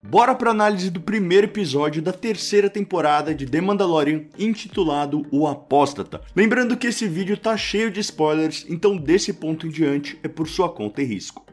Bora para análise do primeiro episódio da terceira temporada de The Mandalorian, intitulado O Apóstata. Lembrando que esse vídeo tá cheio de spoilers, então desse ponto em diante é por sua conta e risco.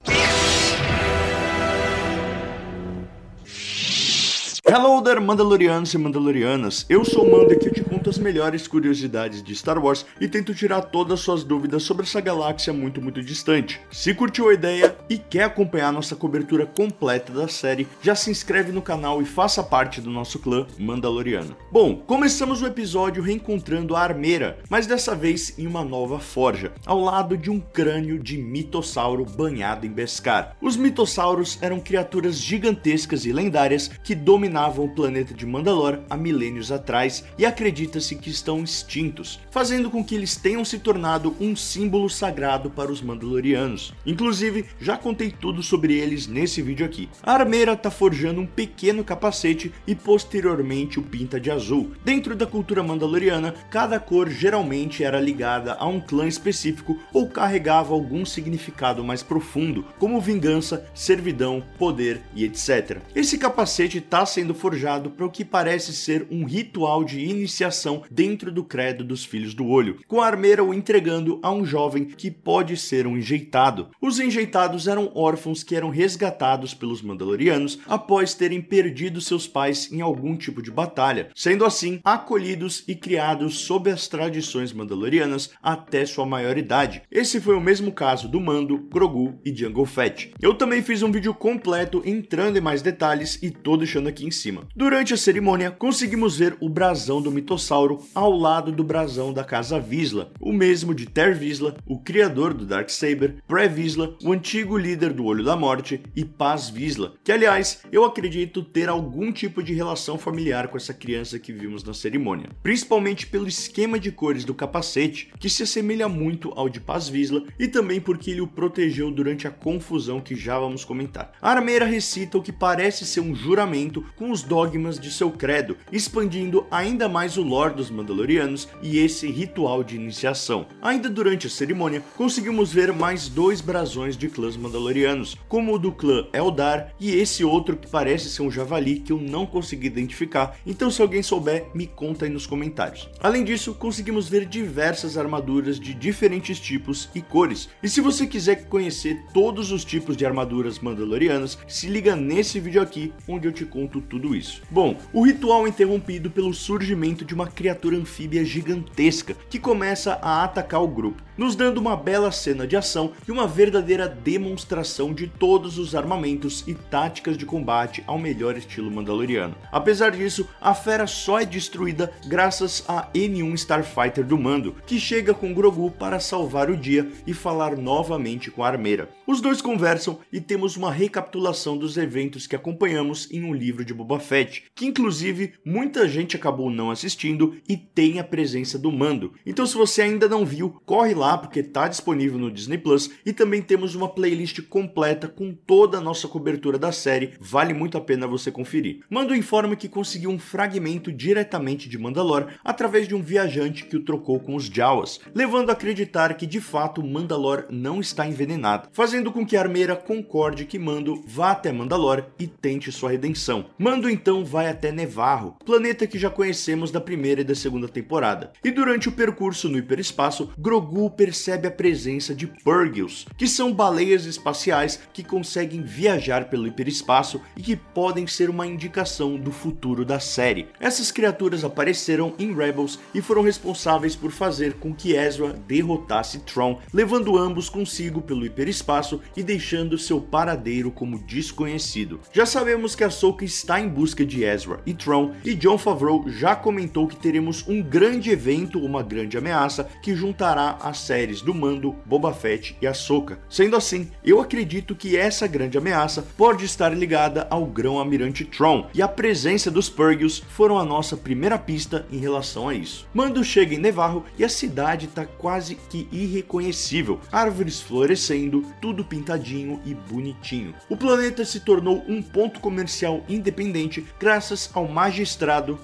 Hello there, Mandalorianos e Mandalorianas! Eu sou o Mando e aqui eu te conto as melhores curiosidades de Star Wars e tento tirar todas as suas dúvidas sobre essa galáxia muito, muito distante. Se curtiu a ideia e quer acompanhar nossa cobertura completa da série, já se inscreve no canal e faça parte do nosso clã Mandaloriano. Bom, começamos o episódio reencontrando a Armeira, mas dessa vez em uma nova forja, ao lado de um crânio de mitossauro banhado em Beskar. Os mitossauros eram criaturas gigantescas e lendárias que dominavam dominavam o planeta de Mandalor há milênios atrás e acredita-se que estão extintos, fazendo com que eles tenham se tornado um símbolo sagrado para os Mandalorianos. Inclusive, já contei tudo sobre eles nesse vídeo aqui. A armeira está forjando um pequeno capacete e posteriormente o pinta de azul. Dentro da cultura mandaloriana, cada cor geralmente era ligada a um clã específico ou carregava algum significado mais profundo, como vingança, servidão, poder e etc. Esse capacete está sendo sendo forjado para o que parece ser um ritual de iniciação dentro do credo dos Filhos do Olho, com a armeira o entregando a um jovem que pode ser um enjeitado. Os enjeitados eram órfãos que eram resgatados pelos Mandalorianos após terem perdido seus pais em algum tipo de batalha, sendo assim acolhidos e criados sob as tradições mandalorianas até sua maioridade. Esse foi o mesmo caso do Mando, Grogu e Jango Fett. Eu também fiz um vídeo completo entrando em mais detalhes e tô deixando aqui em cima. Durante a cerimônia, conseguimos ver o brasão do mitossauro ao lado do brasão da Casa Visla, o mesmo de Ter Visla, o criador do Darksaber, Pre-Visla, o antigo líder do Olho da Morte e Paz Visla, que aliás, eu acredito ter algum tipo de relação familiar com essa criança que vimos na cerimônia, principalmente pelo esquema de cores do capacete, que se assemelha muito ao de Paz Visla e também porque ele o protegeu durante a confusão que já vamos comentar. A armeira recita o que parece ser um juramento com os dogmas de seu credo, expandindo ainda mais o lore dos Mandalorianos e esse ritual de iniciação. Ainda durante a cerimônia, conseguimos ver mais dois brasões de clãs Mandalorianos, como o do clã Eldar e esse outro que parece ser um javali que eu não consegui identificar, então se alguém souber, me conta aí nos comentários. Além disso, conseguimos ver diversas armaduras de diferentes tipos e cores, e se você quiser conhecer todos os tipos de armaduras mandalorianas, se liga nesse vídeo aqui, onde eu te conto tudo isso? Bom, o ritual é interrompido pelo surgimento de uma criatura anfíbia gigantesca que começa a atacar o grupo, nos dando uma bela cena de ação e uma verdadeira demonstração de todos os armamentos e táticas de combate ao melhor estilo mandaloriano. Apesar disso, a fera só é destruída graças a N1 Starfighter do Mando, que chega com Grogu para salvar o dia e falar novamente com a armeira. Os dois conversam e temos uma recapitulação dos eventos que acompanhamos em um livro de Boba Fett, que inclusive muita gente acabou não assistindo e tem a presença do Mando. Então se você ainda não viu, corre lá porque está disponível no Disney Plus e também temos uma playlist completa com toda a nossa cobertura da série, vale muito a pena você conferir. Mando informa que conseguiu um fragmento diretamente de Mandalor através de um viajante que o trocou com os Jawas, levando a acreditar que de fato Mandalor não está envenenado, fazendo com que a armeira concorde que Mando vá até Mandalor e tente sua redenção. Mando então vai até Nevarro, planeta que já conhecemos da primeira e da segunda temporada. E durante o percurso no hiperespaço, Grogu percebe a presença de Purgils, que são baleias espaciais que conseguem viajar pelo hiperespaço e que podem ser uma indicação do futuro da série. Essas criaturas apareceram em Rebels e foram responsáveis por fazer com que Ezra derrotasse Tron, levando ambos consigo pelo hiperespaço e deixando seu paradeiro como desconhecido. Já sabemos que a Ahsoka está está em busca de Ezra e Tron, e John Favreau já comentou que teremos um grande evento, uma grande ameaça, que juntará as séries do Mando, Boba Fett e Ahsoka. Sendo assim, eu acredito que essa grande ameaça pode estar ligada ao grão-almirante Tron, e a presença dos Purgils foram a nossa primeira pista em relação a isso. Mando chega em Nevarro e a cidade está quase que irreconhecível, árvores florescendo, tudo pintadinho e bonitinho. O planeta se tornou um ponto comercial independente independente graças ao magistrado.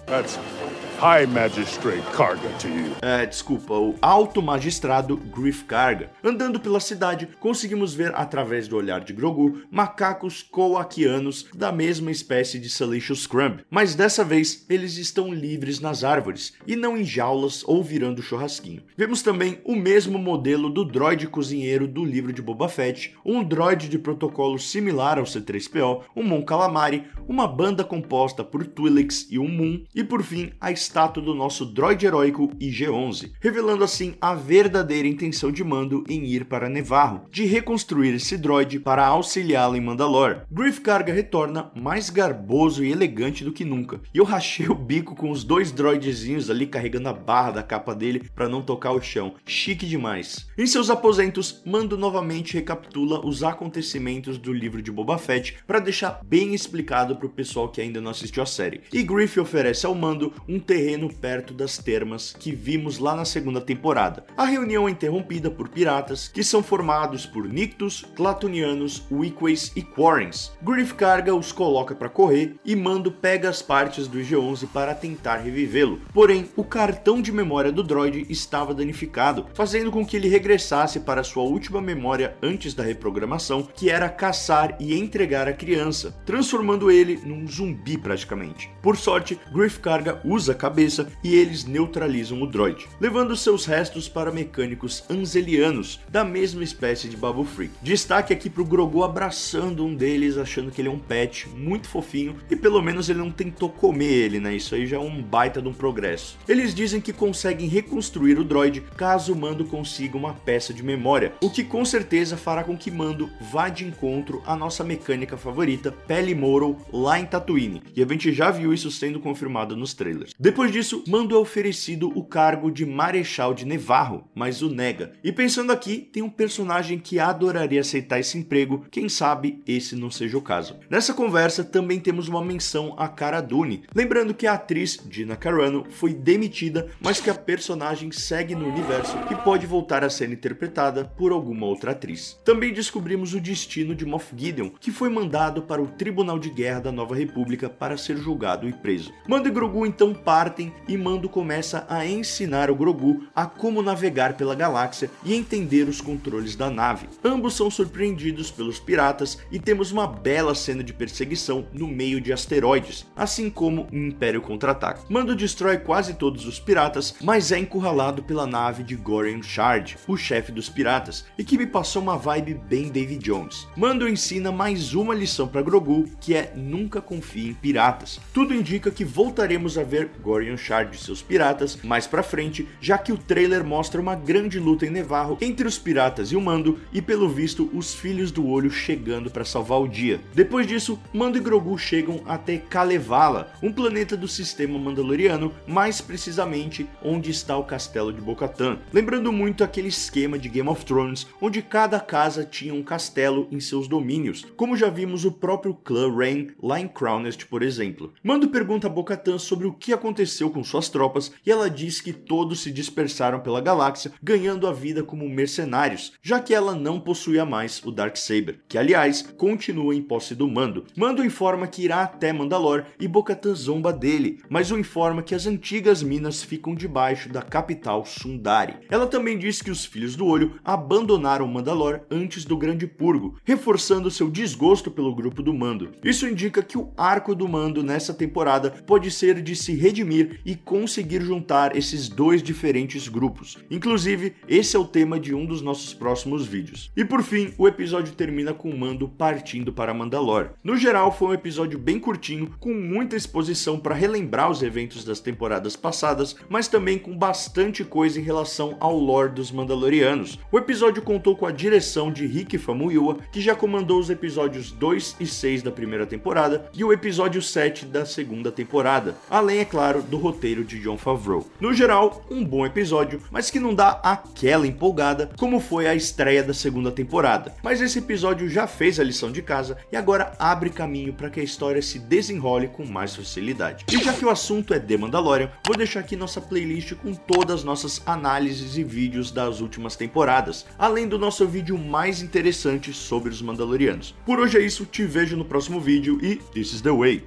High Magistrate Karga to you. É, desculpa, o Alto Magistrado Griff Karga. Andando pela cidade, conseguimos ver através do olhar de Grogu macacos coaquianos da mesma espécie de Salacious Crumb, mas dessa vez eles estão livres nas árvores e não em jaulas ou virando churrasquinho. Vemos também o mesmo modelo do droid cozinheiro do livro de Boba Fett, um droid de protocolo similar ao C3PO, um Mon Calamari, uma banda composta por Twi'leks e um Moon, e por fim a estátua do nosso droid heróico IG-11, revelando assim a verdadeira intenção de Mando em ir para Nevarro, de reconstruir esse droid para auxiliá-lo em Mandalore. Griff Karga retorna mais garboso e elegante do que nunca, e eu rachei o bico com os dois droidzinhos ali carregando a barra da capa dele para não tocar o chão. Chique demais. Em seus aposentos, Mando novamente recapitula os acontecimentos do livro de Boba Fett para deixar bem explicado para o pessoal que ainda não assistiu a série. E Griff oferece ao Mando um terreno perto das termas que vimos lá na segunda temporada. A reunião é interrompida por piratas que são formados por Nictus, Clatonianos, Weequays e Quarrens. Griff carga os coloca para correr e Mando pega as partes do IG-11 para tentar revivê-lo. Porém, o cartão de memória do droid estava danificado, fazendo com que ele regressasse para sua última memória antes da reprogramação, que era caçar e entregar a criança, transformando ele num zumbi praticamente. Por sorte, Griff Carga usa a cabeça e eles neutralizam o droid, levando seus restos para mecânicos anzelianos, da mesma espécie de Babu Freak. Destaque aqui pro Grogu abraçando um deles, achando que ele é um pet muito fofinho e pelo menos ele não tentou comer ele, né? Isso aí já é um baita de um progresso. Eles dizem que conseguem reconstruir o droid caso o Mando consiga uma peça de memória, o que com certeza fará com que Mando vá de encontro à nossa mecânica favorita, Pele Moro, lá em Tatooine. E a gente já viu isso sendo confirmado nos trailers. Depois disso, Mando é oferecido o cargo de Marechal de Nevarro, mas o nega. E pensando aqui, tem um personagem que adoraria aceitar esse emprego, quem sabe esse não seja o caso. Nessa conversa também temos uma menção a Cara Dune, lembrando que a atriz Gina Carano foi demitida, mas que a personagem segue no universo e pode voltar a ser interpretada por alguma outra atriz. Também descobrimos o destino de Moff Gideon, que foi mandado para o Tribunal de Guerra da Nova República para ser julgado e preso. Mando e Grogu então partem e Mando começa a ensinar o Grogu a como navegar pela galáxia e entender os controles da nave. Ambos são surpreendidos pelos piratas e temos uma bela cena de perseguição no meio de asteroides, assim como em Império Contra-Ataque. Mando destrói quase todos os piratas, mas é encurralado pela nave de Gorian Shard, o chefe dos piratas, e que me passou uma vibe bem David Jones. Mando ensina mais uma lição para Grogu, que é nunca confie em piratas. Tudo indica que voltaremos a ver Gorian Shard e seus piratas mais para frente, já que o trailer mostra uma grande luta em Nevarro entre os piratas e o Mando e pelo visto os filhos do olho chegando para salvar o dia. Depois disso, Mando e Grogu chegam até Kalevala, um planeta do sistema mandaloriano, mais precisamente onde está o castelo de Bo-Katan. Lembrando muito aquele esquema de Game of Thrones, onde cada casa tinha um castelo em seus domínios, como já vimos o próprio clã Rain lá em Crownest, por exemplo. Mando pergunta a Bo-Katan sobre o que aconteceu com suas tropas e ela diz que todos se dispersaram pela galáxia, ganhando a vida como mercenários, já que ela não possuía mais o Darksaber, que aliás continua em posse do Mando. Mando informa que irá até Mandalore e Bo-Katan zomba dele, mas o informa que as antigas minas ficam debaixo da capital Sundari. Ela também diz que os Filhos do Olho abandonaram Mandalore antes do Grande Purgo, reforçando seu desgosto pelo grupo do Mando. Isso indica que o arco do Mando nessa temporada pode ser de se redimir e conseguir juntar esses dois diferentes grupos. Inclusive, esse é o tema de um dos nossos próximos vídeos. E por fim, o episódio termina com o Mando partindo para Mandalore. No geral, foi um episódio bem curtinho, com muita exposição para relembrar os eventos das temporadas passadas, mas também com bastante coisa em relação ao lore dos Mandalorianos. O episódio contou com a direção de Rick Famuyiwa, que já comandou os episódios 2 e 6 da primeira temporada e o episódio 7 da segunda temporada, além, é claro, do roteiro de John Favreau. No geral, um bom episódio, mas que não dá aquela empolgada como foi a estreia da segunda temporada. Mas esse episódio já fez a lição de casa e agora abre caminho para que a história se desenrole com mais facilidade. E já que o assunto é The Mandalorian, vou deixar aqui nossa playlist com todas as nossas análises e vídeos das últimas temporadas, além do nosso vídeo mais interessante sobre os Mandalorianos. Por hoje é isso, te vejo no próximo vídeo e this is the way.